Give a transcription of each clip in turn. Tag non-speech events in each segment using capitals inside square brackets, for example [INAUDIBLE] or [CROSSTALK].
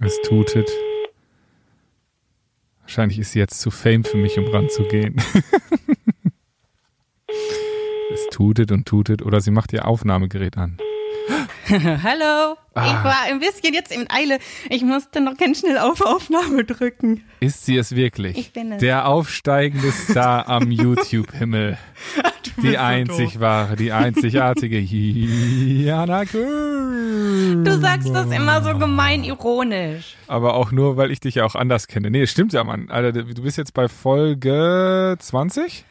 Es tutet. Wahrscheinlich ist sie jetzt zu fame für mich, um ranzugehen. [LAUGHS] es tutet und tutet. Oder sie macht ihr Aufnahmegerät an. [LAUGHS] Hallo. Ah. Ich war ein bisschen jetzt in Eile. Ich musste noch ganz schnell auf Aufnahme drücken. Ist sie es wirklich? Ich bin es. Der aufsteigende Star am [LAUGHS] YouTube-Himmel. Die einzig wahre, die einzigartige [LAUGHS] Jana Köhl. Du sagst das immer so gemein ironisch. Aber auch nur, weil ich dich ja auch anders kenne. Nee, stimmt ja, Mann. Alter, du bist jetzt bei Folge 20?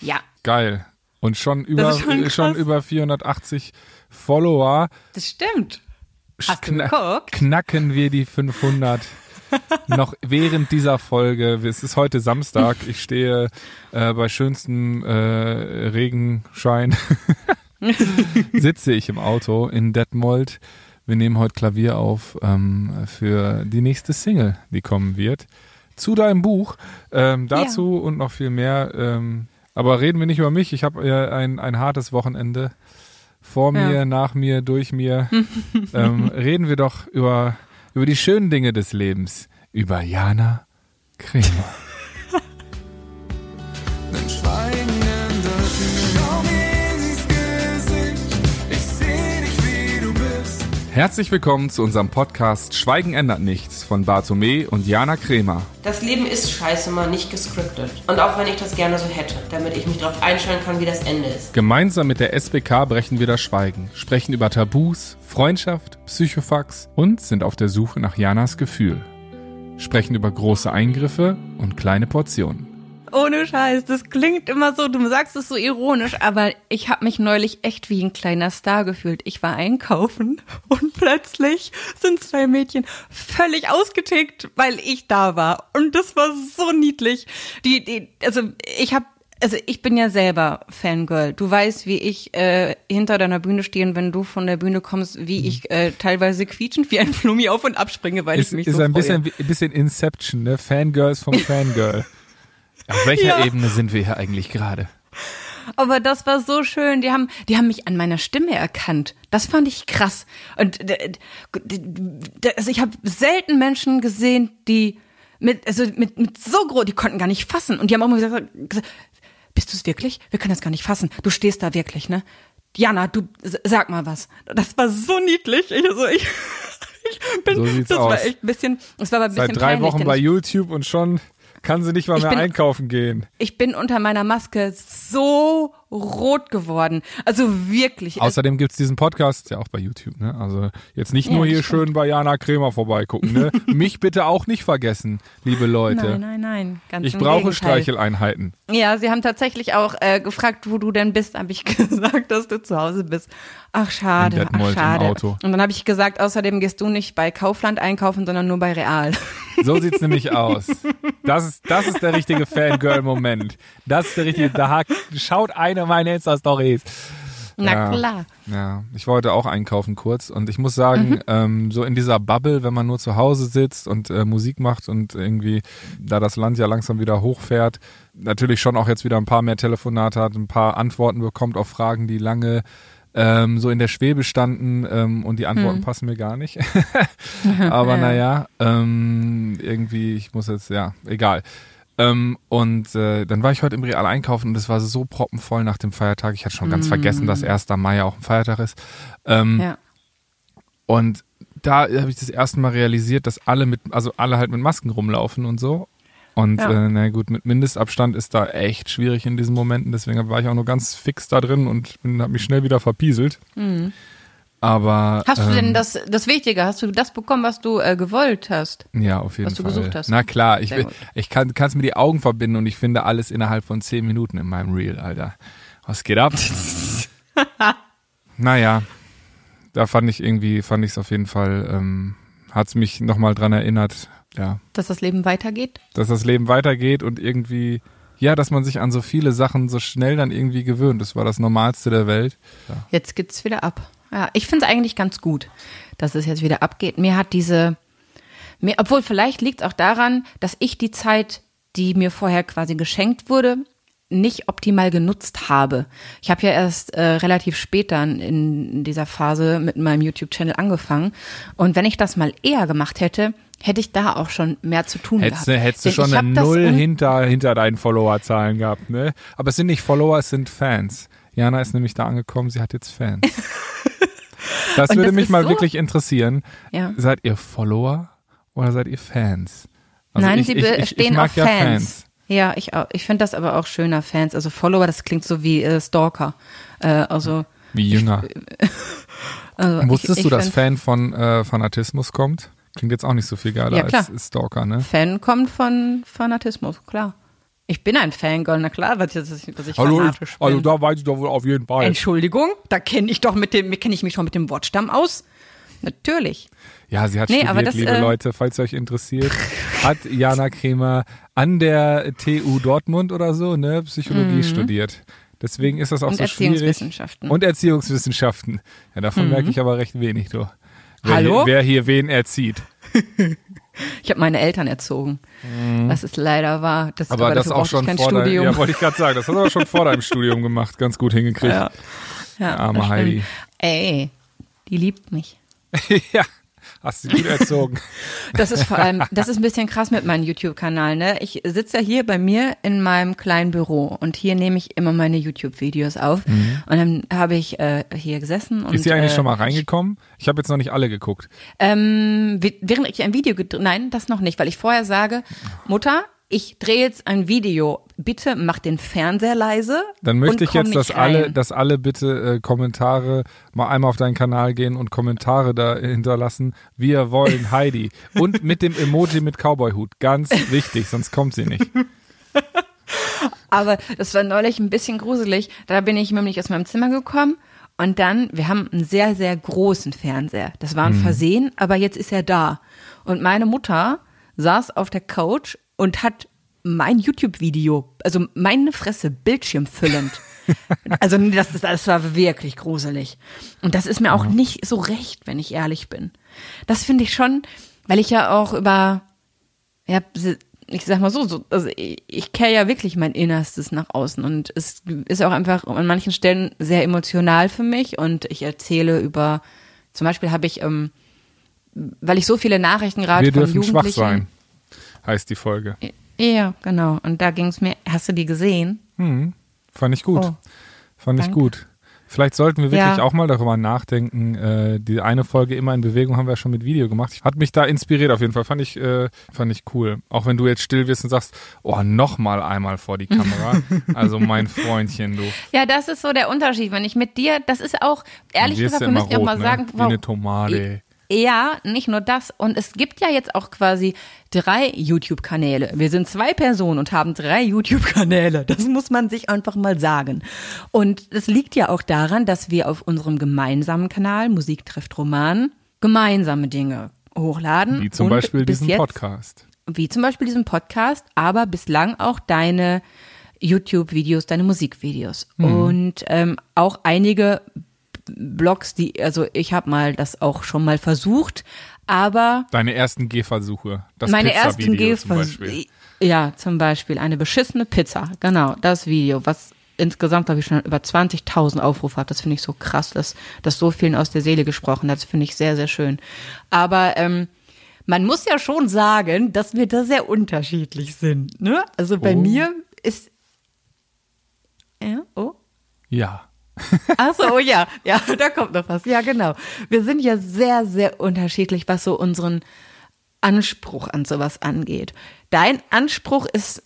Ja, Geil. Und schon über, schon schon, über 480 Follower. das stimmt. Hast du Kna- geguckt? Knacken wir die 500. [LAUGHS] noch während dieser Folge, es ist heute Samstag, ich stehe äh, bei schönstem äh, Regenschein, [LAUGHS] sitze ich im Auto in Detmold. Wir nehmen heute Klavier auf ähm, für die nächste Single, die kommen wird. Zu deinem Buch. Ähm, dazu und noch viel mehr. Ähm, aber reden wir nicht über mich. Ich habe äh, ein, ein hartes Wochenende. Vor Ja. mir, nach mir, durch mir. [LAUGHS] ähm, reden wir doch über, über die schönen Dinge des Lebens. Über Jana Kremer. Herzlich willkommen zu unserem Podcast Schweigen ändert nichts von Bartome und Jana Kremer. Das Leben ist scheiße mal nicht gescriptet. Und auch wenn ich das gerne so hätte, damit ich mich darauf einstellen kann, wie das Ende ist. Gemeinsam mit der SBK brechen wir das Schweigen, sprechen über Tabus, Freundschaft, Psychofax und sind auf der Suche nach Janas Gefühl. Sprechen über große Eingriffe und kleine Portionen. Ohne Scheiß, das klingt immer so, du sagst es so ironisch, aber ich habe mich neulich echt wie ein kleiner Star gefühlt. Ich war einkaufen [LAUGHS] und plötzlich sind zwei Mädchen völlig ausgetickt, weil ich da war. Und das war so niedlich. Die, die, also ich habe also ich bin ja selber Fangirl. Du weißt, wie ich äh, hinter deiner Bühne stehen, wenn du von der Bühne kommst, wie ich äh, teilweise quietschend wie ein Flummi auf und abspringe, weil Ist, ich mich ist so ein freue. bisschen, bisschen Inception, ne? Fangirls vom [LAUGHS] Fangirl. Auf welcher Ja. Ebene sind wir hier eigentlich gerade? Aber das war so schön. Die haben, die haben mich an meiner Stimme erkannt. Das fand ich krass. Und also ich habe selten Menschen gesehen, die mit, also mit, mit so groß, die konnten gar nicht fassen. Und die haben auch mal gesagt, bist du es wirklich? Wir können das gar nicht fassen. Du stehst da wirklich, ne? Jana, du sag mal was. Das war so niedlich. Ich, also ich, [LAUGHS] ich bin, So das aus. war echt ein bisschen, das war aber ein bisschen Seit drei peinlich, Wochen bei YouTube und schon kann sie nicht mal mehr bin- einkaufen gehen. ich bin unter meiner Maske so rot geworden. Also wirklich. Außerdem gibt's diesen Podcast ja auch bei YouTube, ne? Also jetzt nicht nur Ja, hier das schön bei Jana Kremer vorbeigucken, ne? [LAUGHS] Mich bitte auch nicht vergessen, liebe Leute. Nein, nein, nein. Ganz Ich brauche Gegenteil. Streicheleinheiten. Ja, sie haben tatsächlich auch äh, gefragt, wo du denn bist. Habe ich [LAUGHS] gesagt, dass du zu Hause bist. Ach, schade. Ach, schade. Und dann habe ich gesagt, außerdem gehst du nicht bei Kaufland einkaufen, sondern nur bei Real. [LAUGHS] So sieht's nämlich aus. Das ist, das ist der richtige Fangirl-Moment. Das ist der richtige, da hakt- schaut eine meiner Insta-Stories. Na Ja. klar. Ja, ich wollte auch einkaufen kurz und ich muss sagen, Mhm. ähm, so in dieser Bubble, wenn man nur zu Hause sitzt und äh, Musik macht und irgendwie, da das Land ja langsam wieder hochfährt, natürlich schon auch jetzt wieder ein paar mehr Telefonate hat, ein paar Antworten bekommt auf Fragen, die lange ähm, so in der Schwebe standen ähm, und die Mhm. Antworten passen mir gar nicht. [LAUGHS] Aber naja, ähm, irgendwie, ich muss jetzt, ja, egal. Ähm, und äh, dann war ich heute im Real einkaufen und es war so proppenvoll nach dem Feiertag. Ich hatte schon ganz vergessen, dass 1. Mai ja auch ein Feiertag ist. Ähm, Ja. Und da habe ich das erste Mal realisiert, dass alle mit, also alle halt mit Masken rumlaufen und so. Und Ja. äh, na gut, mit Mindestabstand ist da echt schwierig in diesen Momenten. Deswegen war ich auch nur ganz fix da drin und habe mich schnell wieder verpieselt. Aber. Hast du denn ähm, das, das Wichtige, hast du das bekommen, was du äh, gewollt hast? Ja, auf jeden was du Fall. gesucht hast? Na klar, ich, will- ich kann kann's mir die Augen verbinden und ich finde alles innerhalb von zehn Minuten in meinem Reel, Alter. Was geht ab? [LAUGHS] naja, da fand ich irgendwie, fand ich es auf jeden Fall, ähm, hat's mich nochmal dran erinnert, ja, Dass das Leben weitergeht? dass das Leben weitergeht und irgendwie, ja, dass man sich an so viele Sachen so schnell dann irgendwie gewöhnt. Das war das Normalste der Welt. Jetzt geht's wieder ab. Ja, ich finde es eigentlich ganz gut, dass es jetzt wieder abgeht. Mir hat diese, mir, obwohl vielleicht liegt es auch daran, dass ich die Zeit, die mir vorher quasi geschenkt wurde, nicht optimal genutzt habe. Ich habe ja erst äh, relativ spät dann in dieser Phase mit meinem YouTube-Channel angefangen. Und wenn ich das mal eher gemacht hätte, hätte ich da auch schon mehr zu tun Hättest gehabt. du, hättest du schon eine Null hinter, hinter deinen Followerzahlen gehabt, ne? Aber es sind nicht Follower, es sind Fans. Jana ist nämlich da angekommen, sie hat jetzt Fans. [LAUGHS] Das Und würde das mich mal so- wirklich interessieren. Ja. Seid ihr Follower oder seid ihr Fans? Also Nein, ich, sie ich, ich, ich stehen mag auf ja Fans. Fans. Ja, ich. Ich finde das aber auch schöner Fans. Also Follower, das klingt so wie äh, Stalker. Äh, also, Wie Jünger. [LAUGHS] also Wusstest ich, du, ich dass Fan von äh, Fanatismus kommt? Klingt jetzt auch nicht so viel geiler Ja, als Stalker, ne? Fan kommt von Fanatismus, klar. Ich bin ein Fangirl, na klar, was, was, ich- was ich fanatisch bin. also da weiß ich doch wohl auf jeden Fall. Entschuldigung, da kenne ich doch mit dem, kenne ich mich schon mit dem Wortstamm aus. Natürlich. Ja, sie hat Nee, studiert, das, liebe äh, Leute, falls ihr euch interessiert. Hat Jana Kremer an der TU Dortmund oder so, ne, Psychologie studiert. Deswegen ist das auch Mhm. Und so schwierig. Erziehungswissenschaften. Und Erziehungswissenschaften. Ja, davon merke ich aber recht wenig, du. Wer Hallo? Hier, wer hier wen erzieht. [LAUGHS] [LAUGHS] Ich habe meine Eltern erzogen. Was es leider war. Das, Mhm. Aber, das auch schon vor deinem, Studium. ja, wollte ich gerade sagen, das hast du aber schon vor deinem [LAUGHS] Studium gemacht, ganz gut hingekriegt. Ja. Ja, Arme das. Heidi. Ey, die liebt mich. [LAUGHS] ja, hast du gut erzogen. [LAUGHS] Das ist vor allem, das ist ein bisschen krass mit meinem YouTube-Kanal, ne? Ich sitze ja hier bei mir in meinem kleinen Büro und hier nehme ich immer meine YouTube-Videos auf. Und dann habe ich äh, hier gesessen und. Mhm. Ist sie eigentlich äh, schon mal reingekommen? Ich habe jetzt noch nicht alle geguckt. Ähm, während ich ein Video gedreht, nein, das noch nicht, weil ich vorher sage, Mutter, ich drehe jetzt ein Video. Bitte mach den Fernseher leise. Dann möchte ich jetzt, dass alle, rein. dass alle bitte äh, Kommentare mal einmal auf deinen Kanal gehen und Kommentare da hinterlassen. Wir wollen [LAUGHS] Heidi. Und mit dem Emoji mit Cowboy-Hut. Ganz wichtig, sonst kommt sie nicht. [LAUGHS] Aber das war neulich ein bisschen gruselig. Da bin ich nämlich aus meinem Zimmer gekommen und dann, wir haben einen sehr, sehr großen Fernseher. Das war ein Versehen, aber jetzt ist er da. Und meine Mutter saß auf der Couch und hat mein YouTube-Video, also meine Fresse, bildschirmfüllend. [LAUGHS] also das, das, war wirklich gruselig. Und das ist mir auch nicht so recht, wenn ich ehrlich bin. Das finde ich schon, weil ich ja auch über ja, ich sag mal so, so also ich, ich kehre ja wirklich mein Innerstes nach außen und es ist auch einfach an manchen Stellen sehr emotional für mich und ich erzähle über, zum Beispiel habe ich, ähm, weil ich so viele Nachrichten gerade von dürfen schwach Jugendlichen. sein, heißt die Folge. Ja, genau. Und da ging es mir, hast du die gesehen? Fand ich gut. Oh, Fand ich danke. gut. Vielleicht sollten wir wirklich Ja. auch mal darüber nachdenken. Äh, die eine Folge immer in Bewegung haben wir ja schon mit Video gemacht. Hat mich da inspiriert auf jeden Fall. Fand ich, äh, fand ich cool. Auch wenn du jetzt still wirst und sagst, oh, noch mal einmal vor die Kamera. [LAUGHS] also mein Freundchen, du. Ja, das ist so der Unterschied. Wenn ich mit dir, das ist auch, ehrlich gesagt, wir müssen ja auch rot, mal ne? sagen, Wie eine Tomate. Ja, nicht nur das. Und es gibt ja jetzt auch quasi drei YouTube-Kanäle. Wir sind zwei Personen und haben drei YouTube-Kanäle. Das muss man sich einfach mal sagen. Und das liegt ja auch daran, dass wir auf unserem gemeinsamen Kanal Musik trifft Roman gemeinsame Dinge hochladen. Wie zum Beispiel diesen jetzt, Podcast. Wie zum Beispiel diesen Podcast, aber bislang auch deine YouTube-Videos, deine Musikvideos. Mhm. Und ähm, auch einige Blogs, die, also ich habe mal das auch schon mal versucht, aber Deine ersten Gehversuche. Das meine ersten Gehversuche. Beispiel. Ja, zum Beispiel eine beschissene Pizza. Genau, das Video, was insgesamt, glaube ich, schon über 20.000 Aufrufe hat. Das finde ich so krass, dass das so vielen aus der Seele gesprochen hat. Das finde ich sehr, sehr schön. Aber ähm, man muss ja schon sagen, dass wir da sehr unterschiedlich sind. Ne? Also bei Oh. mir ist. Ja, oh. Ja. Ach so, oh ja, ja, da kommt noch was. Ja, genau. Wir sind ja sehr, sehr unterschiedlich, was so unseren Anspruch an sowas angeht. Dein Anspruch ist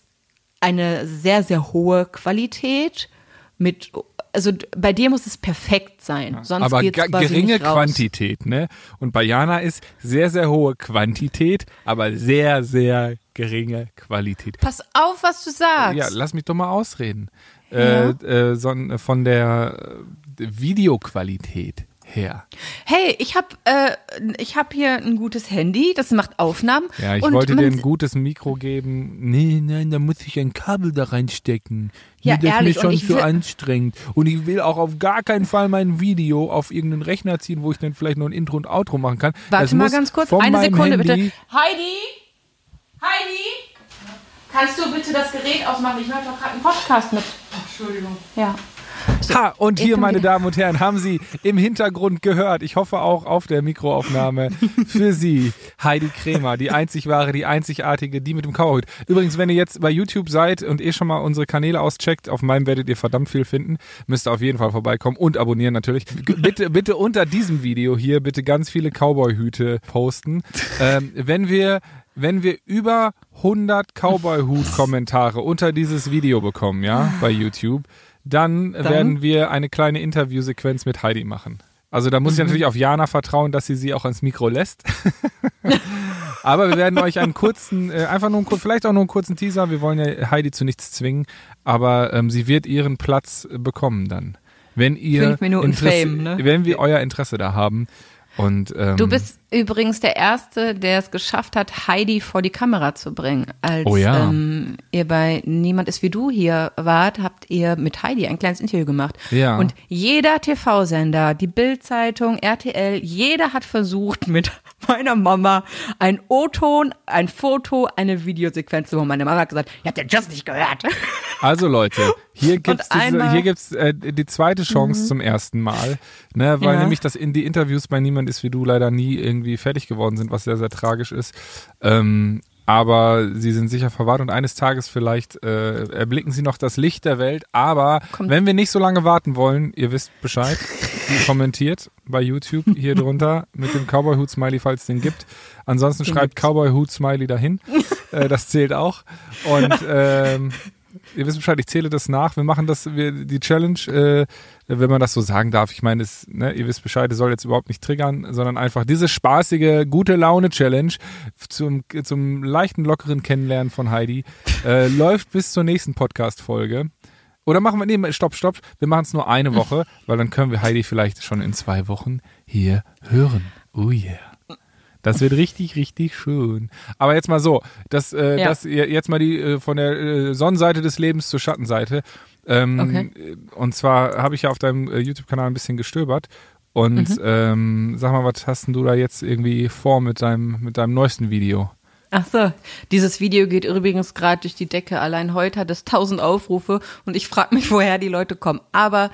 eine sehr, sehr hohe Qualität mit, also bei dir muss es perfekt sein, sonst aber geht's quasi geringe nicht raus. Quantität, ne? Und bei Jana ist sehr, sehr hohe Quantität, aber sehr, sehr geringe Qualität. Pass auf, was du sagst. Ja, lass mich doch mal ausreden. Äh, äh, so, von der äh, Videoqualität her. Hey, ich habe äh, ich hab hier ein gutes Handy, das macht Aufnahmen. Ja, ich und wollte dir ein gutes Mikro geben. Nee, nein, da muss ich ein Kabel da reinstecken. Ja, nee, das ehrlich, ist und mir ich schon zu will- anstrengend. Und ich will auch auf gar keinen Fall mein Video auf irgendeinen Rechner ziehen, wo ich dann vielleicht noch ein Intro und Outro machen kann. Warte das mal ganz kurz, eine Sekunde Handy bitte. Heidi? Heidi? Kannst du bitte das Gerät ausmachen? Ich mache doch gerade einen Podcast mit. Entschuldigung. Ja. Ha, und hier, meine Damen und Herren, haben Sie im Hintergrund gehört, ich hoffe auch auf der Mikroaufnahme, [LAUGHS] für Sie Heidi Kremer, die einzig wahre, die einzigartige, die mit dem Kauerhut. Übrigens, wenn ihr jetzt bei YouTube seid und eh schon mal unsere Kanäle auscheckt, auf meinem werdet ihr verdammt viel finden, müsst ihr auf jeden Fall vorbeikommen und abonnieren natürlich. Bitte, bitte unter diesem Video hier bitte ganz viele Cowboy-Hüte posten. [LAUGHS] Ähm, wenn wir wenn wir über 100 Cowboy-Hut-Kommentare unter dieses Video bekommen, ja, bei YouTube, dann, werden wir eine kleine Interviewsequenz mit Heidi machen. Also da muss ich natürlich auf Jana vertrauen, dass sie sie auch ans Mikro lässt. [LAUGHS] Aber wir werden euch einen kurzen, äh, einfach nur einen, kur- vielleicht auch nur einen kurzen Teaser. Wir wollen ja Heidi zu nichts zwingen, aber ähm, sie wird ihren Platz äh, bekommen dann. Wenn ihr Fünf Minuten Interesse- Fame, ne? wenn wir euer Interesse da haben. Und ähm, Du bist übrigens der Erste, der es geschafft hat, Heidi vor die Kamera zu bringen. Als Oh ja. ähm, ihr bei Niemand ist wie du hier wart, habt ihr mit Heidi ein kleines Interview gemacht. Ja. Und jeder TV-Sender, die Bild-Zeitung, RTL, jeder hat versucht, mit meiner Mama ein O-Ton, ein Foto, eine Videosequenz zu machen. Meine Mama hat gesagt, ihr habt den Just nicht gehört. Also Leute, hier [LAUGHS] gibt's diese, einmal- Mhm. hier gibt's äh, die zweite Chance zum ersten Mal, ne, weil Ja. nämlich das in die Interviews bei niemand ist wie du leider nie irgendwie fertig geworden sind, was sehr sehr tragisch ist. Ähm, aber sie sind sicher verwahrt und eines Tages vielleicht äh, erblicken sie noch das Licht der Welt. Aber Kommt- wenn wir nicht so lange warten wollen, ihr wisst Bescheid, [LAUGHS] kommentiert bei YouTube hier drunter mit dem Cowboy-Hut-Smiley, falls es den gibt. Ansonsten schreibt Cowboy-Hut-Smiley dahin. Äh, das zählt auch. Und ähm, ihr wisst Bescheid, ich zähle das nach. Wir machen das, wir, die Challenge, äh, wenn man das so sagen darf. Ich meine, es, ne, ihr wisst Bescheid, es soll jetzt überhaupt nicht triggern, sondern einfach diese spaßige, gute Laune-Challenge zum, zum leichten, lockeren Kennenlernen von Heidi äh, [LAUGHS] läuft bis zur nächsten Podcast-Folge. Oder machen wir, nee, stopp, stopp, wir machen es nur eine Woche, weil dann können wir Heidi vielleicht schon in zwei Wochen hier hören. Oh yeah. Das wird richtig, richtig schön. Aber jetzt mal so, das, äh, Ja. das jetzt mal die äh, von der äh, Sonnenseite des Lebens zur Schattenseite. Ähm, Okay. Und zwar habe ich ja auf deinem äh, YouTube-Kanal ein bisschen gestöbert. Und Mhm. ähm, sag mal, was hast denn du da jetzt irgendwie vor mit deinem, mit deinem neuesten Video? Ach so, dieses Video geht übrigens gerade durch die Decke. Allein heute hat es 1000 Aufrufe und ich frage mich, woher die Leute kommen. Aber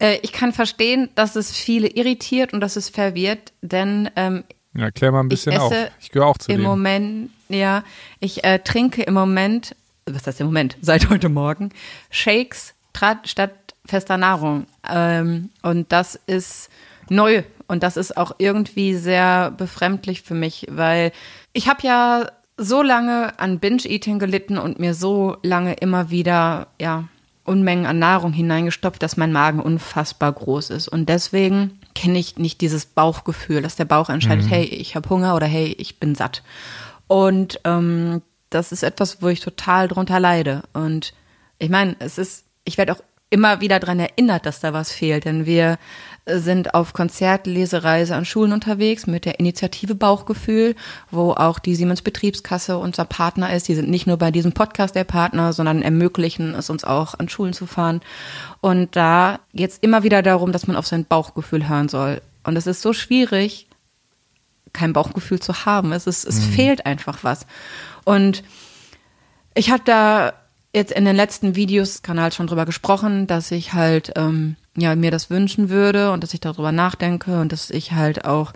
äh, ich kann verstehen, dass es viele irritiert und dass es verwirrt, denn ähm, Ja, klär mal ein bisschen esse auf. Ich gehöre auch zu im denen. Moment, ja, ich äh, trinke im Moment, was heißt im Moment, [LAUGHS] seit heute Morgen, Shakes statt fester Nahrung. Ähm, und das ist neu und das ist auch irgendwie sehr befremdlich für mich, weil ich habe ja so lange an Binge-Eating gelitten und mir so lange immer wieder, ja, Unmengen an Nahrung hineingestopft, dass mein Magen unfassbar groß ist. Und deswegen kenne ich nicht dieses Bauchgefühl, dass der Bauch entscheidet, hey, ich habe Hunger oder hey, ich bin satt. Und ähm, das ist etwas, wo ich total drunter leide. Und ich meine, es ist, ich werde auch immer wieder daran erinnert, dass da was fehlt, denn wir äh, sind auf Konzertlesereise an Schulen unterwegs mit der Initiative Bauchgefühl, wo auch die Siemens Betriebskasse unser Partner ist. Die sind nicht nur bei diesem Podcast der Partner, sondern ermöglichen es uns auch an Schulen zu fahren. Und da geht es immer wieder darum, dass man auf sein Bauchgefühl hören soll. Und es ist so schwierig, kein Bauchgefühl zu haben. Es ist, es fehlt einfach was. Und ich habe da jetzt in den letzten Videos Kanal schon drüber gesprochen, dass ich halt ähm, ja mir das wünschen würde und dass ich darüber nachdenke und dass ich halt auch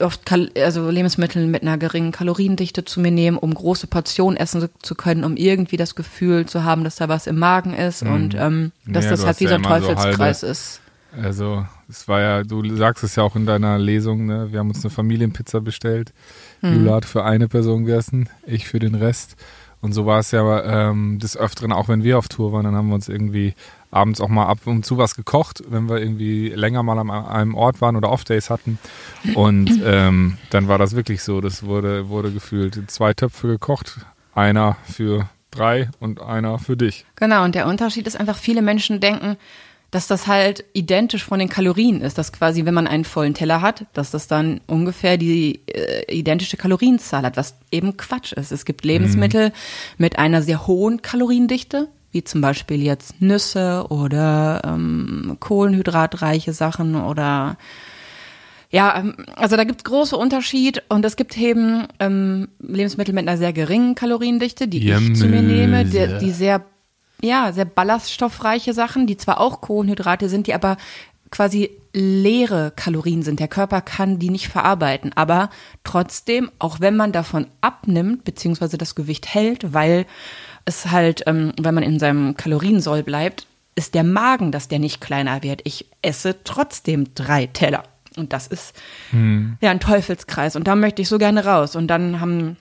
oft Kal also Lebensmittel mit einer geringen Kaloriendichte zu mir nehme, um große Portionen essen zu können, um irgendwie das Gefühl zu haben, dass da was im Magen ist und ähm, dass Ja, das halt wie so ein so Teufelskreis halbe- ist. Also, es war ja, du sagst es ja auch in deiner Lesung, ne? Wir haben uns eine Familienpizza bestellt. Hm. Jula hat für eine Person gegessen, ich für den Rest. Und so war es ja ähm, des Öfteren, auch wenn wir auf Tour waren, dann haben wir uns irgendwie abends auch mal ab und zu was gekocht, wenn wir irgendwie länger mal an einem Ort waren oder Off-Days hatten. Und ähm, dann war das wirklich so, das wurde, wurde gefühlt zwei Töpfe gekocht, einer für drei und einer für dich. Genau, und der Unterschied ist einfach, viele Menschen denken, dass das halt identisch von den Kalorien ist, dass quasi, wenn man einen vollen Teller hat, dass das dann ungefähr die äh, identische Kalorienzahl hat, was eben Quatsch ist. Es gibt Lebensmittel mit einer sehr hohen Kaloriendichte, wie zum Beispiel jetzt Nüsse oder ähm, kohlenhydratreiche Sachen oder ja, ähm, also da gibt es große Unterschied und es gibt eben ähm, Lebensmittel mit einer sehr geringen Kaloriendichte, die ich zu mir nehme, die, die sehr ja, sehr ballaststoffreiche Sachen, die zwar auch Kohlenhydrate sind, die aber quasi leere Kalorien sind. Der Körper kann die nicht verarbeiten, aber trotzdem, auch wenn man davon abnimmt, beziehungsweise das Gewicht hält, weil es halt, ähm, wenn man in seinem Kaloriensoll bleibt, ist der Magen, dass der nicht kleiner wird. Ich esse trotzdem drei Teller. Und das ist ja ein Teufelskreis. Und da möchte ich so gerne raus. Und dann haben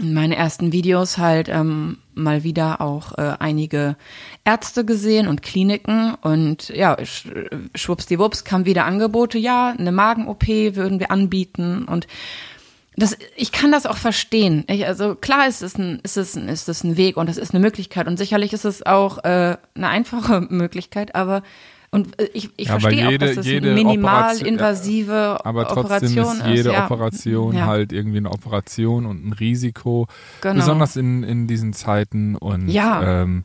meine ersten Videos halt ähm, mal wieder auch äh, einige Ärzte gesehen und Kliniken und ja, sch schwuppsdiwupps kamen wieder Angebote, ja, eine Magen-OP würden wir anbieten und das, ich kann das auch verstehen. Ich, also klar ist es, ein, ist, es ein, ist es ein Weg und es ist eine Möglichkeit und sicherlich ist es auch äh, eine einfache [LAUGHS] Möglichkeit, aber und äh, ich, ich Ja, aber verstehe jede- auch, dass es jede eine minimal Operation- invasive Aber trotzdem Operation ist jede ja. Operation Ja. halt irgendwie eine Operation und ein Risiko. Genau. Besonders in, in diesen Zeiten und Ja. ähm,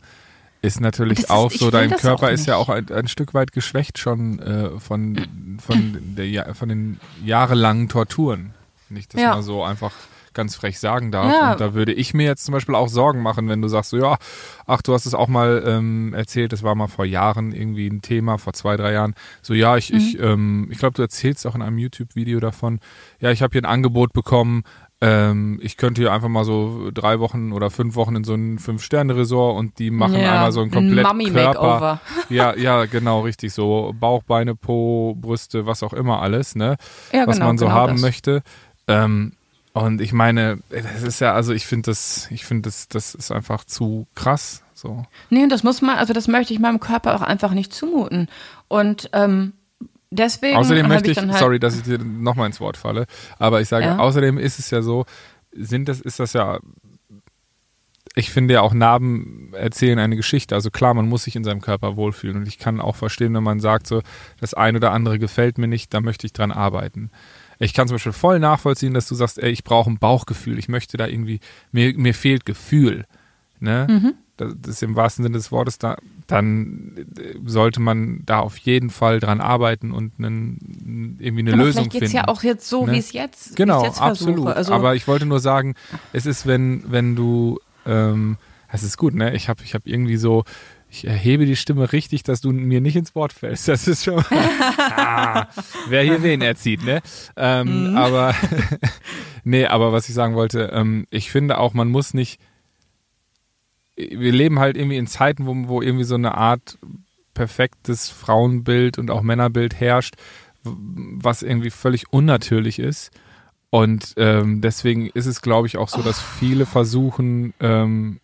ist natürlich Das ist- auch so, dein das Körper ist ja nicht. auch ein, ein Stück weit geschwächt schon äh, von, von, der, von den jahrelangen Torturen. Ich das mal so einfach ganz frech sagen darf. Ja. Und da würde ich mir jetzt zum Beispiel auch Sorgen machen, wenn du sagst, so ja, ach, du hast es auch mal ähm, erzählt, das war mal vor Jahren irgendwie ein Thema, vor zwei, drei Jahren. So, ja, ich, ich, Mhm. ähm, ich glaube, du erzählst auch in einem YouTube-Video davon, ja, ich habe hier ein Angebot bekommen, ähm, ich könnte hier einfach mal so drei Wochen oder fünf Wochen in so ein Fünf-Sterne-Resort und die machen Ja, einmal so ein ein komplett Mummy-Makeover. Körper. Ja, ja, genau, richtig. So Bauch, Beine, Po, Brüste, was auch immer alles, ne? Ja, was genau, man so genau haben das. möchte. Ähm, und ich meine, das ist ja, also ich finde das, ich finde das, das ist einfach zu krass. So. Nee, das muss man, also das möchte ich meinem Körper auch einfach nicht zumuten. Und ähm, deswegen Außerdem möchte ich ich, halt, sorry, dass ich dir nochmal ins Wort falle, aber ich sage, Ja. außerdem ist es ja so, sind das, ist das ja, ich finde ja auch Narben erzählen eine Geschichte. Also klar, man muss sich in seinem Körper wohlfühlen und ich kann auch verstehen, wenn man sagt so, das ein oder andere gefällt mir nicht, da möchte ich dran arbeiten. Ich kann zum Beispiel voll nachvollziehen, dass du sagst, ey, ich brauche ein Bauchgefühl, ich möchte da irgendwie, mir, mir fehlt Gefühl. Ne? Mhm. Das, das ist im wahrsten Sinne des Wortes, da, dann sollte man da auf jeden Fall dran arbeiten und einen, irgendwie eine aber Lösung vielleicht geht's finden. ja auch jetzt so, ne? wie es jetzt, Genau, jetzt absolut. Also, Aber ich wollte nur sagen, es ist, wenn, wenn du, ähm, es ist gut, ne? Ich habe ich hab irgendwie so, ich erhebe die Stimme richtig, dass du mir nicht ins Wort fällst. Das ist schon [LAUGHS] ah, wer hier wen erzieht, ne? Ähm, Mhm. Aber [LAUGHS] nee, aber was ich sagen wollte, ähm, ich finde auch, man muss nicht. Wir leben halt irgendwie in Zeiten, wo, wo irgendwie so eine Art perfektes Frauenbild und auch Männerbild herrscht, was irgendwie völlig unnatürlich ist. Und ähm, deswegen ist es, glaube ich, auch so, dass viele versuchen, ähm,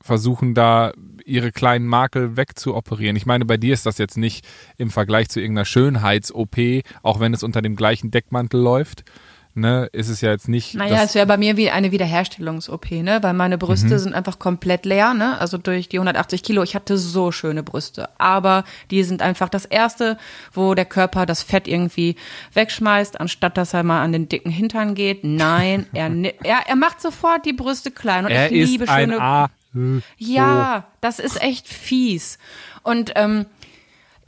versuchen da ihre kleinen Makel wegzuoperieren. Ich meine, bei dir ist das jetzt nicht im Vergleich zu irgendeiner Schönheits-OP, auch wenn es unter dem gleichen Deckmantel läuft, ne, ist es ja jetzt nicht. naja, es wäre bei mir wie eine Wiederherstellungs-OP, ne? Weil meine Brüste Mhm. sind einfach komplett leer, ne? Also durch die 180 Kilo. Ich hatte so schöne Brüste. Aber die sind einfach das Erste, wo der Körper das Fett irgendwie wegschmeißt, anstatt dass er mal an den dicken Hintern geht. Nein, er, er, er macht sofort die Brüste klein. Und er ich liebe schöne. Ja, das ist echt fies. Und ähm,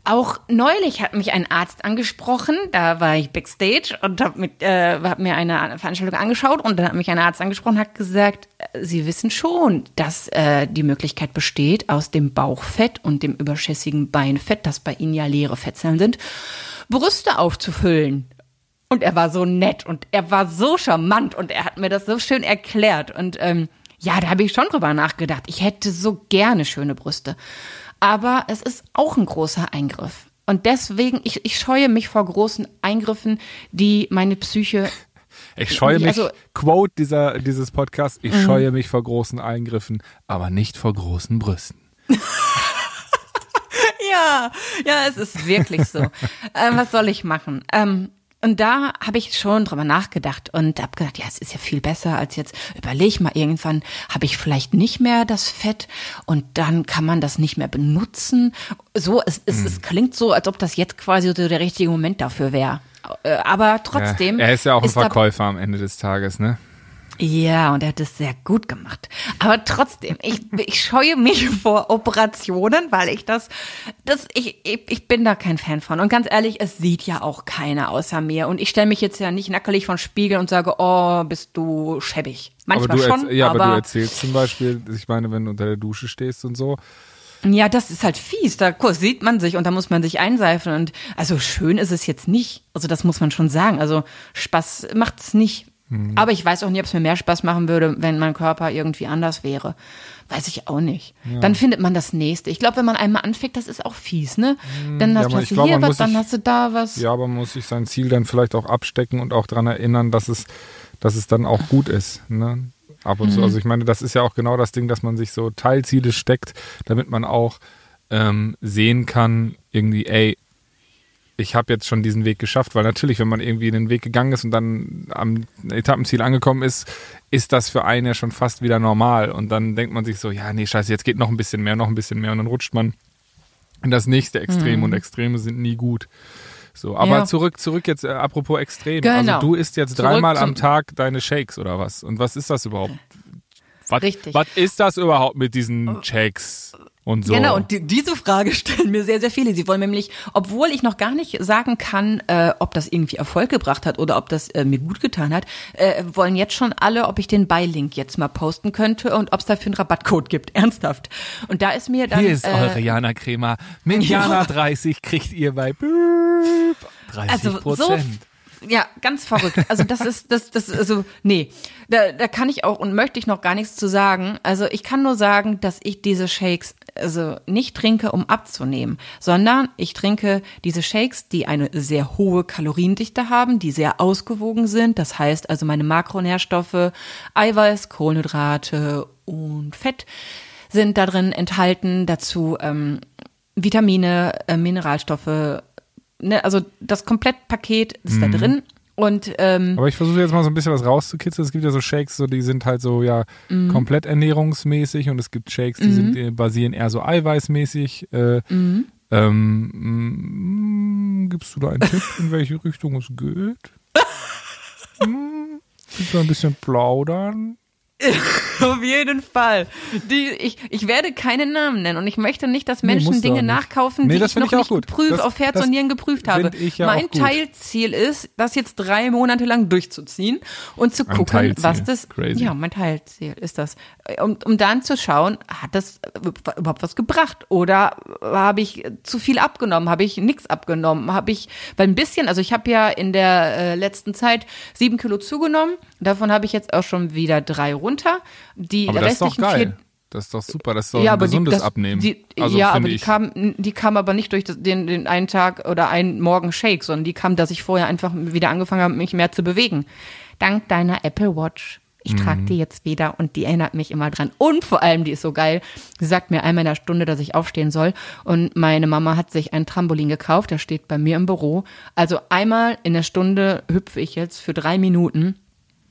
auch neulich hat mich ein Arzt angesprochen, da war ich backstage und habe äh, hab mir eine Veranstaltung angeschaut und dann hat mich ein Arzt angesprochen und hat gesagt, äh, Sie wissen schon, dass äh, die Möglichkeit besteht, aus dem Bauchfett und dem überschüssigen Beinfett, das bei Ihnen ja leere Fettzellen sind, Brüste aufzufüllen. Und er war so nett und er war so charmant und er hat mir das so schön erklärt. Und ähm, ja, da habe ich schon drüber nachgedacht. Ich hätte so gerne schöne Brüste. Aber es ist auch ein großer Eingriff. Und deswegen, ich, ich scheue mich vor großen Eingriffen, die meine Psyche. [LAUGHS] Ich scheue mich, Also- Mhm. Quote dieser, dieses Podcasts, ich scheue mich vor großen Eingriffen, aber nicht vor großen Brüsten. [LAUGHS] Ja, ja, es ist wirklich so. ähm, was soll ich machen? Ähm, und da habe ich schon drüber nachgedacht und habe gedacht, ja, es ist ja viel besser als jetzt. Überleg mal, irgendwann habe ich vielleicht nicht mehr das Fett und dann kann man das nicht mehr benutzen. So, es, es, Mhm. es klingt so, als ob das jetzt quasi so der richtige Moment dafür wäre. Äh, Aber trotzdem. Ja, er ist ja auch ein Verkäufer am Ende des Tages, ne? Ja, und er hat es sehr gut gemacht. Aber trotzdem, ich, ich scheue mich vor Operationen, weil ich das, das ich, ich, ich bin da kein Fan von. Und ganz ehrlich, es sieht ja auch keiner außer mir. Und ich stelle mich jetzt ja nicht nackelig vor den Spiegel und sage, oh, bist du schäbig. Manchmal aber schon, ja, aber, aber du erzählst zum Beispiel, ich meine, wenn du unter der Dusche stehst und so, Ja, das ist halt fies. Da kurz sieht man sich und da muss man sich einseifen. Und also schön ist es jetzt nicht. Also das muss man schon sagen. Also Spaß macht es nicht. Aber ich weiß auch nicht, ob es mir mehr Spaß machen würde, wenn mein Körper irgendwie anders wäre. Weiß ich auch nicht. Dann findet man das nächste. Ich glaube, wenn man einmal anfängt, das ist auch fies, ne? Dann hast, aber hast du glaub, hier was, dann hast du da was. Ja, aber man muss sich sein Ziel dann vielleicht auch abstecken und auch daran erinnern, dass es, dass es dann auch gut ist. Ne? Ab und zu. Also ich meine, das ist ja auch genau das Ding, dass man sich so Teilziele steckt, damit man auch ähm, sehen kann, irgendwie, ey, ich habe jetzt schon diesen Weg geschafft, weil natürlich, wenn man irgendwie den Weg gegangen ist und dann am Etappenziel angekommen ist, ist das für einen ja schon fast wieder normal. Und dann denkt man sich so, ja, nee, scheiße, jetzt geht noch ein bisschen mehr, noch ein bisschen mehr und dann rutscht man in das nächste Extrem und Extreme sind nie gut. So, aber Mhm. Ja. zurück, zurück jetzt, äh, apropos Extrem. Genau. Also du isst jetzt Zurück dreimal am Tag deine Shakes oder was? Und was ist das überhaupt? Was, Richtig. was ist das überhaupt mit diesen Shakes und so? Genau, und die, diese Frage [LAUGHS] stellen mir sehr, sehr viele. Sie wollen nämlich, obwohl ich noch gar nicht sagen kann, äh, ob das irgendwie Erfolg gebracht hat oder ob das äh, mir gut getan hat, äh, wollen jetzt schon alle, ob ich den Buy-Link jetzt mal posten könnte und ob es dafür einen Rabattcode gibt. [LAUGHS] Ernsthaft. Und da ist mir dann. Hier ist äh, eure Jana Crema. Mit Jana 30 kriegt ihr bei Böp 30 Also so, Prozent. Ja, ganz verrückt. Also das ist, das, das, also nee, da, da kann ich auch und möchte ich noch gar nichts zu sagen. Also ich kann nur sagen, dass ich diese Shakes also nicht trinke, um abzunehmen, sondern ich trinke diese Shakes, die eine sehr hohe Kaloriendichte haben, die sehr ausgewogen sind. Das heißt also meine Makronährstoffe, Eiweiß, Kohlenhydrate und Fett sind da drin enthalten. Dazu ähm, Vitamine, äh, Mineralstoffe, ne, also das Komplettpaket ist da drin. Und ähm, Aber ich versuche jetzt mal so ein bisschen was rauszukitzeln. Es gibt ja so Shakes, so die sind halt so ja Mhm. komplett ernährungsmäßig und es gibt Shakes, die sind äh, basieren eher so eiweißmäßig. Äh, Mhm. ähm, mm, gibst du da einen Tipp, in welche Richtung es geht? [LAUGHS] Hm, Willst du ein bisschen plaudern? [LAUGHS] Auf jeden Fall. Die, ich, ich werde keine Namen nennen und ich möchte nicht, dass Nee, Menschen du Dinge nachkaufen, Nee, die ich noch ich nicht geprüft, Das- auf Herz das und Nieren geprüft habe. ja mein. Teilziel ist, das jetzt drei Monate lang durchzuziehen und zu gucken, was das. Crazy. Ja, mein Teilziel ist das. Um, um dann zu schauen, hat das überhaupt was gebracht? Oder habe ich zu viel abgenommen? Habe ich nichts abgenommen? Habe ich, weil ein bisschen, also ich habe ja in der äh, letzten Zeit sieben Kilo zugenommen. Davon habe ich jetzt auch schon wieder drei runter. Die Aber das ist doch restlichen vier Das ist doch super. Das ist doch ja, ein gesundes die, das, Abnehmen. Die, also, ja, aber die ich. kam, die kam aber nicht durch das, den, den einen Tag oder einen Morgen Shake, sondern die kam, dass ich vorher einfach wieder angefangen habe, mich mehr zu bewegen. Dank deiner Apple Watch. Ich trage Mhm. die jetzt wieder und die erinnert mich immer dran. Und vor allem, die ist so geil. Sie sagt mir einmal in der Stunde, dass ich aufstehen soll. Und meine Mama hat sich ein Trampolin gekauft, der steht bei mir im Büro. Also einmal in der Stunde hüpfe ich jetzt für drei Minuten.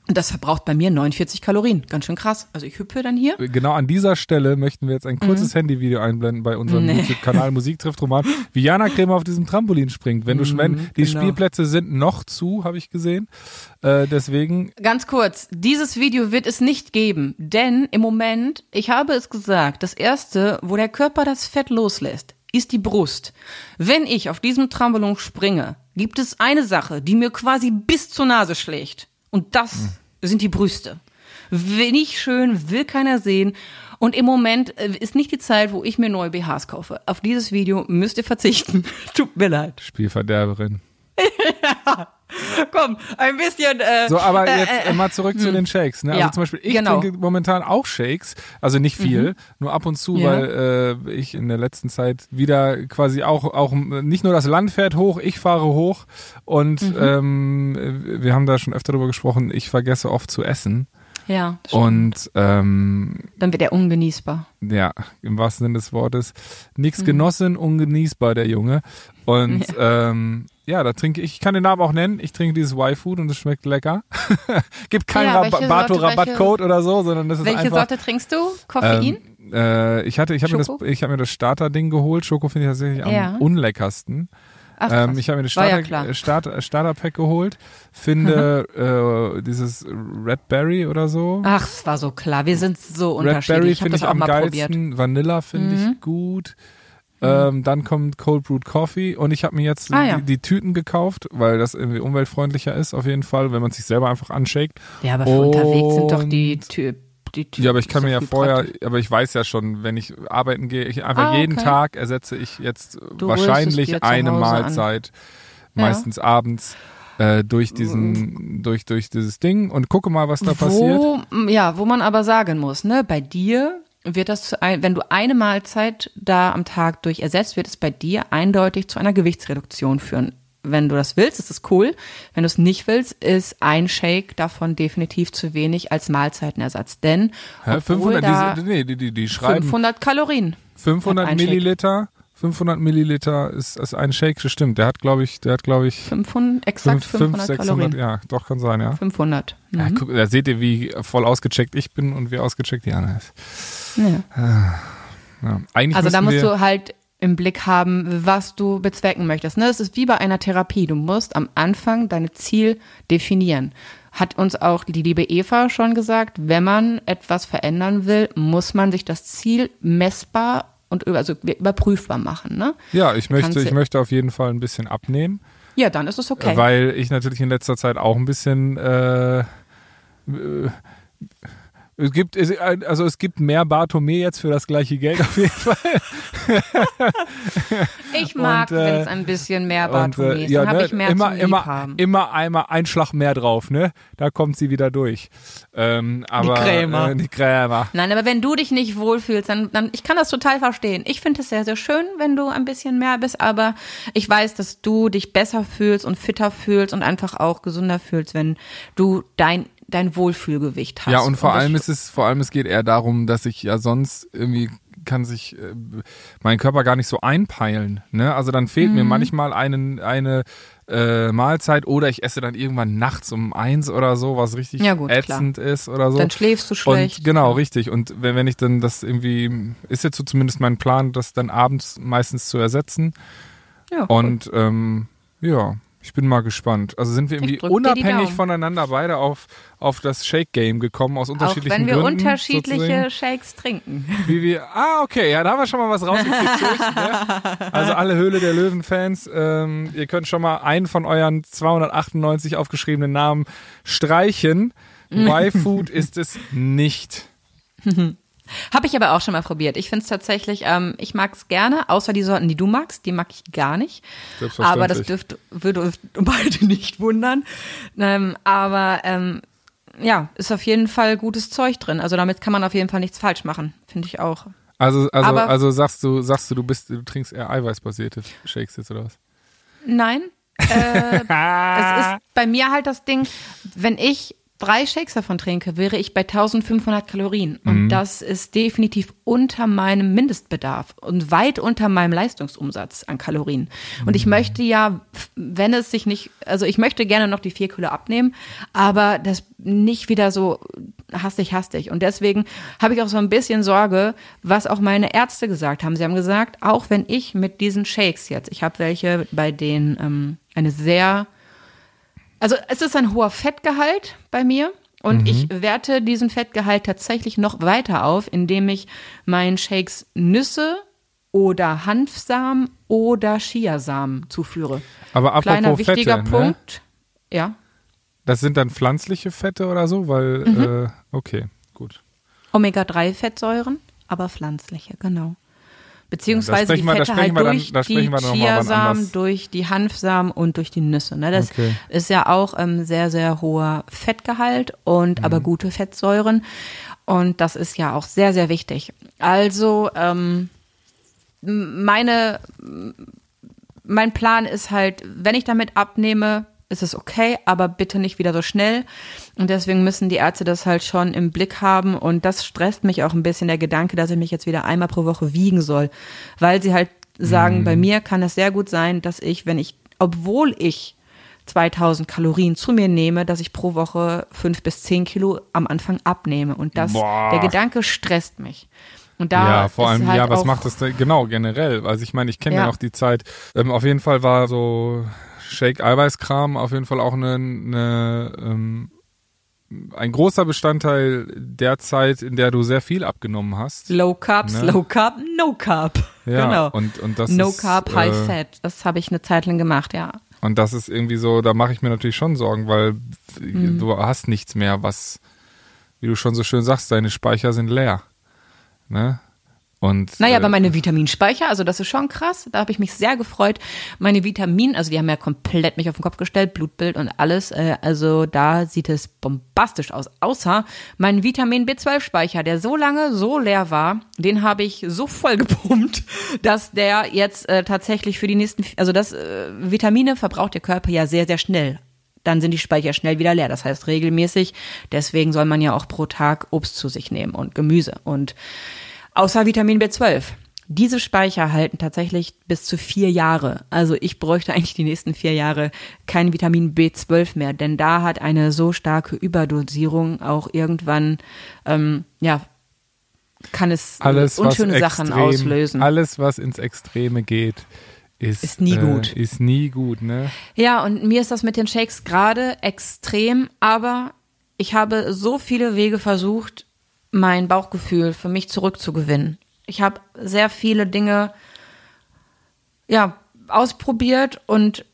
Und das verbraucht bei mir 49 Kalorien. Ganz schön krass. Also ich hüpfe dann hier. Genau an dieser Stelle möchten wir jetzt ein kurzes Handyvideo einblenden bei unserem Mhm. Nee. YouTube-Kanal Musik trifft Roman, wie Jana Krämer auf diesem Trampolin springt. Wenn du schon, wenn die genau. Spielplätze sind noch zu, habe ich gesehen. Äh, deswegen, Ganz kurz, dieses Video wird es nicht geben, denn im Moment, ich habe es gesagt, das erste, wo der Körper das Fett loslässt, ist die Brust. Wenn ich auf diesem Trampolin springe, gibt es eine Sache, die mir quasi bis zur Nase schlägt. Und das sind die Brüste. Nicht schön, will keiner sehen. Und im Moment äh, ist nicht die Zeit, wo ich mir neue BHs kaufe. Auf dieses Video müsst ihr verzichten. [LAUGHS] Tut mir leid. Spielverderberin. [LAUGHS] [LAUGHS] Komm, ein bisschen. Äh, So, aber äh, jetzt äh, äh, mal zurück zu den Shakes. Ne? Ja, Also zum Beispiel, ich genau. trinke momentan auch Shakes, also nicht viel, nur ab und zu, Ja. weil äh, ich in der letzten Zeit wieder quasi auch, auch nicht nur das Land fährt hoch, ich fahre hoch und ähm, wir haben da schon öfter darüber gesprochen, ich vergesse oft zu essen. ja, Und ähm, dann wird er ungenießbar. ja, im wahrsten Sinne des Wortes, nichts genossen, ungenießbar, der Junge. Und ähm, ja, da trinke ich, ich kann den Namen auch nennen, ich trinke dieses Y-Food und es schmeckt lecker. [LAUGHS] Gibt keinen Ja, Rab welche Bato Sorte, Rabattcode oder so, sondern das ist Welche einfach. Sorte trinkst du? Koffein? Ähm, äh, ich hatte, ich habe mir das, ich habe mir das Starter-Ding geholt. Schoko finde ich tatsächlich am Ja. unleckersten. Ach, Ähm, ich habe mir das War ja Starter, klar. äh, Starter, Starter-Pack geholt. Finde äh, dieses Red Berry oder so. Ach, es war so klar. Wir sind so Red unterschiedlich. Berry ich habe finde ich auch am mal probiert. Mhm. geilsten. Vanilla finde ich gut. Ähm, dann kommt Cold Brewed Coffee und ich habe mir jetzt Ah, ja. die, die Tüten gekauft, weil das irgendwie umweltfreundlicher ist auf jeden Fall, wenn man sich selber einfach anshakt. Ja, aber für unterwegs sind doch die Und- Tü die, Ja, aber ich kann mir ja vorher, praktisch. aber ich weiß ja schon, wenn ich arbeiten gehe, ich einfach Ah, jeden okay. Tag ersetze ich jetzt Du wahrscheinlich eine Hause an. Mahlzeit, meistens abends, äh, durch diesen, durch, durch dieses Ding und gucke mal, was da passiert. Wo, ja, wo man aber sagen muss, ne, bei dir wird das, wenn du eine Mahlzeit da am Tag durch ersetzt, wird es bei dir eindeutig zu einer Gewichtsreduktion führen. Wenn du das willst, ist das cool. Wenn du es nicht willst, ist ein Shake davon definitiv zu wenig als Mahlzeitenersatz. Denn Hä, obwohl 500, da die, nee, die, die, die schreiben 500 Kalorien. 500 hat ein Shake. Milliliter. 500 Milliliter ist, ist ein Shake, das stimmt. Der hat, glaube ich, der hat, glaube ich, 500, exakt 5, 500 600, Kalorien. ja, doch, kann sein, ja. 500. Mhm. ja guck, da seht ihr, wie voll ausgecheckt ich bin und wie ausgecheckt Jana ist. Ja. Ja. Eigentlich Also da musst du halt im Blick haben, was du bezwecken möchtest. Ne? Es ist wie bei einer Therapie. Du musst am Anfang deine Ziel definieren. Hat uns auch die liebe Eva schon gesagt, wenn man etwas verändern will, muss man sich das Ziel messbar und über, also überprüfbar machen. Ne? Ja, ich möchte, kannst ich möchte auf jeden Fall ein bisschen abnehmen, Ja, dann ist es okay. weil ich natürlich in letzter Zeit auch ein bisschen äh, äh, es gibt also es gibt mehr Bartome jetzt für das gleiche Geld auf jeden Fall. [LAUGHS] ich mag, und, äh, wenn es ein bisschen mehr Und, Bartome äh, ist. ja, Dann habe ne, ich mehr immer, zum immer, immer einmal ein Schlag mehr drauf, ne? Da kommt sie wieder durch. Ähm, aber, Krämer. Äh, die Krämer. Nein, aber wenn du dich nicht wohlfühlst, dann, dann ich kann das total verstehen. Ich finde es sehr, sehr schön, wenn du ein bisschen mehr bist, aber ich weiß, dass du dich besser fühlst und fitter fühlst und einfach auch gesünder fühlst, wenn du dein dein Wohlfühlgewicht hast. Ja, und vor das- allem ist es, vor allem es geht eher darum, dass ich ja sonst irgendwie kann sich äh, mein Körper gar nicht so einpeilen. Ne? Also dann fehlt Mhm. mir manchmal einen, eine äh, Mahlzeit oder ich esse dann irgendwann nachts um eins oder so, was richtig Ja, gut, ätzend ist oder so. dann schläfst du schlecht. Und genau, richtig. Und wenn, wenn ich dann das irgendwie, ist jetzt so zumindest mein Plan, das dann abends meistens zu ersetzen. Ja, Und ähm, ja, ich bin mal gespannt. Also sind wir irgendwie unabhängig voneinander beide auf, auf das Shake-Game gekommen, aus auch unterschiedlichen wenn wir Gründen. unterschiedliche sozusagen. Shakes trinken. Wie wir, ah, okay, ja, da haben wir schon mal was rausgekriegt. [LAUGHS] ne? Also alle Höhle der Löwen-Fans, ähm, ihr könnt schon mal einen von euren 298 aufgeschriebenen Namen streichen. Y-Food ist es nicht. [LAUGHS] Habe ich aber auch schon mal probiert. Ich finde es tatsächlich, ähm, ich mag es gerne, außer die Sorten, die du magst, die mag ich gar nicht. Aber das dürfte, würde uns [LAUGHS] beide nicht wundern. Ähm, aber ähm, ja, ist auf jeden Fall gutes Zeug drin. Also damit kann man auf jeden Fall nichts falsch machen, finde ich auch. Also, also, Aber- also sagst du, sagst du, du bist, du trinkst eher eiweißbasierte Shakes jetzt oder was? Nein, äh, [LAUGHS] es ist bei mir halt das Ding, wenn ich drei Shakes davon trinke, wäre ich bei 1500 Kalorien. Und das ist definitiv unter meinem Mindestbedarf und weit unter meinem Leistungsumsatz an Kalorien. Und ich möchte ja, wenn es sich nicht, also ich möchte gerne noch die vier Kilo abnehmen, aber das nicht wieder so hastig, hastig. Und deswegen habe ich auch so ein bisschen Sorge, was auch meine Ärzte gesagt haben. Sie haben gesagt, auch wenn ich mit diesen Shakes jetzt, ich habe welche, bei denen ähm, eine sehr also es ist ein hoher Fettgehalt bei mir und ich werte diesen Fettgehalt tatsächlich noch weiter auf, indem ich meinen Shakes Nüsse oder Hanfsamen oder Chiasamen zuführe. Aber apropos Kleiner wichtiger Fette, Ne? Punkt. Ja. Das sind dann pflanzliche Fette oder so, weil, Mhm. äh, okay, gut. Omega-3-Fettsäuren, aber pflanzliche, genau. Beziehungsweise sprechen die Fette halt wir dann- durch die dann wann Chiasamen, durch die Hanfsamen und durch die Nüsse. Ne? Das Okay. ist ja auch ähm, sehr, sehr hoher Fettgehalt und Mhm. aber gute Fettsäuren. Und das ist ja auch sehr, sehr wichtig. Also ähm, meine, mein Plan ist halt, wenn ich damit abnehme, ist es okay, aber bitte nicht wieder so schnell. Und deswegen müssen die Ärzte das halt schon im Blick haben. Und das stresst mich auch ein bisschen der Gedanke, dass ich mich jetzt wieder einmal pro Woche wiegen soll. Weil sie halt sagen, bei mir kann es sehr gut sein, dass ich, wenn ich, obwohl ich 2000 Kalorien zu mir nehme, dass ich pro Woche fünf bis zehn Kilo am Anfang abnehme. Und das, Boah. der Gedanke stresst mich. Und da ja, vor allem, halt ja, was macht das denn? Genau, generell. Also ich meine, ich kenne ja. Ja. noch die Zeit. Ähm, auf jeden Fall war so Shake-Eiweißkram auf jeden Fall auch eine, eine ähm, ein großer Bestandteil der Zeit, in der du sehr viel abgenommen hast. Low Carb, Ne? Slow Carb, No Carb. Ja, genau. und, und das no ist, Carb, High äh, Fat. Das habe ich eine Zeit lang gemacht, ja. Und das ist irgendwie so, da mache ich mir natürlich schon Sorgen, weil Mhm. du hast nichts mehr, was wie du schon so schön sagst, deine Speicher sind leer. Ne? Und, Naja, äh, aber meine Vitaminspeicher, also das ist schon krass. Da habe ich mich sehr gefreut. Meine Vitamin, also die haben ja komplett mich auf den Kopf gestellt, Blutbild und alles. Äh, also da sieht es bombastisch aus. Außer mein Vitamin B12-Speicher, der so lange so leer war, den habe ich so voll gepumpt, [LAUGHS] dass der jetzt äh, tatsächlich für die nächsten, also das äh, Vitamine verbraucht der Körper ja sehr, sehr schnell. Dann sind die Speicher schnell wieder leer. Das heißt regelmäßig. Deswegen soll man ja auch pro Tag Obst zu sich nehmen und Gemüse. Und Außer Vitamin B12. Diese Speicher halten tatsächlich bis zu vier Jahre. Also ich bräuchte eigentlich die nächsten vier Jahre kein Vitamin B12 mehr, denn da hat eine so starke Überdosierung auch irgendwann, ähm, ja, kann es alles, unschöne Sachen extrem, auslösen. Alles, was ins Extreme geht, ist, Ist nie äh, gut. Ist nie gut, ne? Ja, und mir ist das mit den Shakes gerade extrem, aber ich habe so viele Wege versucht, mein Bauchgefühl für mich zurückzugewinnen. Ich habe sehr viele Dinge ja, ausprobiert und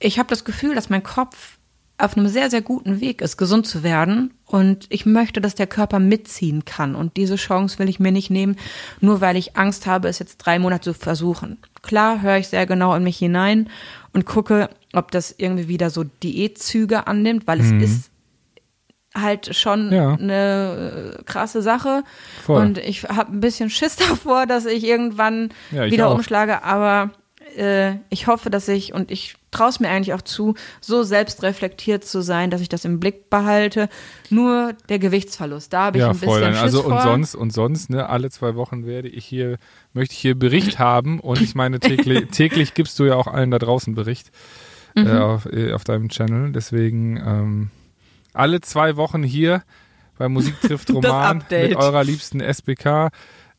ich habe das Gefühl, dass mein Kopf auf einem sehr, sehr guten Weg ist, gesund zu werden. Und ich möchte, dass der Körper mitziehen kann. Und diese Chance will ich mir nicht nehmen, nur weil ich Angst habe, es jetzt drei Monate zu versuchen. Klar höre ich sehr genau in mich hinein und gucke, ob das irgendwie wieder so Diätzüge annimmt, weil es ist halt schon Ja. eine äh, krasse Sache. Voll. Und ich habe ein bisschen Schiss [LAUGHS] davor, dass ich irgendwann Ja, ich wieder auch. umschlage. Aber äh, ich hoffe, dass ich, und ich traue es mir eigentlich auch zu, so selbstreflektiert zu sein, dass ich das im Blick behalte. Nur der Gewichtsverlust, da habe ich Ja, ein bisschen voll. Schiss Also vor. und sonst und sonst, ne, alle zwei Wochen werde ich hier, möchte ich hier Bericht [LAUGHS] haben und ich meine, täglich, täglich gibst du ja auch allen da draußen Bericht Mhm. äh, auf, äh, auf deinem Channel. Deswegen ähm, alle zwei Wochen hier bei Musik trifft [LAUGHS] Roman mit eurer liebsten SBK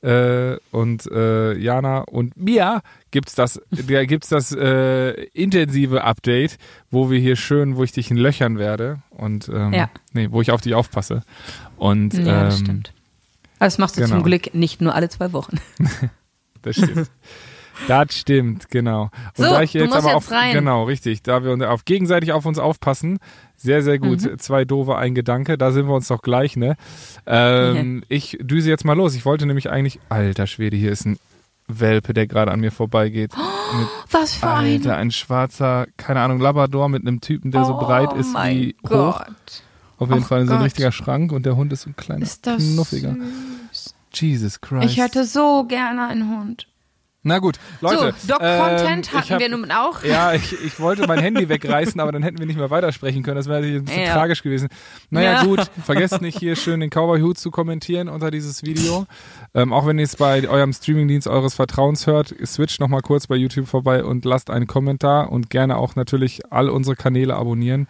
äh, und äh, Jana und mir gibt's das, da gibt's das äh, intensive Update, wo wir hier schön, wo ich dich in Löchern werde und ähm, Ja. nee, wo ich auf dich aufpasse. Und Ja, das ähm, stimmt. Aber das machst du genau. zum Glück nicht nur alle zwei Wochen. [LAUGHS] Das stimmt. [LAUGHS] das stimmt, genau. Und So, da ich jetzt aber jetzt auf, rein. genau, richtig, da wir uns auf gegenseitig auf uns aufpassen, sehr, sehr gut. Mhm. Zwei doofe, ein Gedanke, da sind wir uns doch gleich, ne? Ähm, Ich düse jetzt mal los. Ich wollte nämlich eigentlich, alter Schwede, hier ist ein Welpe, der gerade an mir vorbeigeht. Mit, Was für alter, ein ein schwarzer, keine Ahnung, Labrador mit einem Typen, der so breit ist oh wie hoch. Gott. Auf jeden Ach Fall so ein Gott. richtiger Schrank und der Hund ist so ein kleiner Ist das knuffiger. süß. Jesus Christ. Ich hätte so gerne einen Hund. Na gut, Leute. so, Doc ähm, Content ich hatten hab- wir nun auch. Ja, ich, ich wollte mein Handy wegreißen, aber dann hätten wir nicht mehr weitersprechen können. Das wäre natürlich ein bisschen Ja. tragisch gewesen. Naja, Ja. gut. Vergesst nicht, hier schön den Cowboy-Hut zu kommentieren unter dieses Video. Ähm, auch wenn ihr es bei eurem Streamingdienst eures Vertrauens hört, switcht nochmal kurz bei YouTube vorbei und lasst einen Kommentar und gerne auch natürlich all unsere Kanäle abonnieren.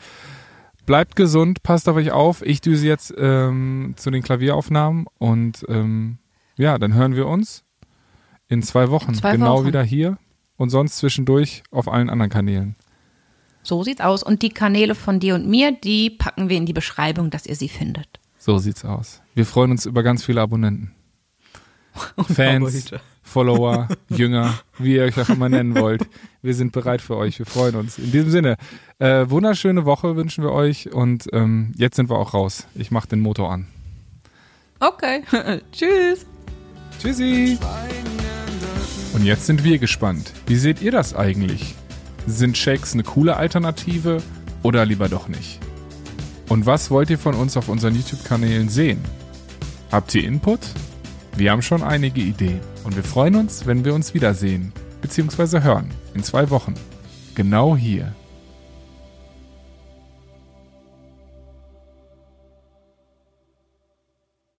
Bleibt gesund, passt auf euch auf. Ich düse jetzt ähm, zu den Klavieraufnahmen und ähm, ja, dann hören wir uns in zwei Wochen. Zwei genau Wochen. wieder hier und sonst zwischendurch auf allen anderen Kanälen. So sieht's aus. Und die Kanäle von dir und mir, die packen wir in die Beschreibung, dass ihr sie findet. So sieht's aus. Wir freuen uns über ganz viele Abonnenten. [LAUGHS] Fans, Follower, [LAUGHS] Jünger, wie ihr euch auch immer nennen wollt. Wir sind bereit für euch. Wir freuen uns. In diesem Sinne, äh, wunderschöne Woche wünschen wir euch und ähm, jetzt sind wir auch raus. Ich mach den Motor an. Okay. [LAUGHS] Tschüss. Tschüssi. Und jetzt sind wir gespannt. Wie seht ihr das eigentlich? Sind Shakes eine coole Alternative oder lieber doch nicht? Und was wollt ihr von uns auf unseren YouTube-Kanälen sehen? Habt ihr Input? Wir haben schon einige Ideen und wir freuen uns, wenn wir uns wiedersehen bzw. hören in zwei Wochen. Genau hier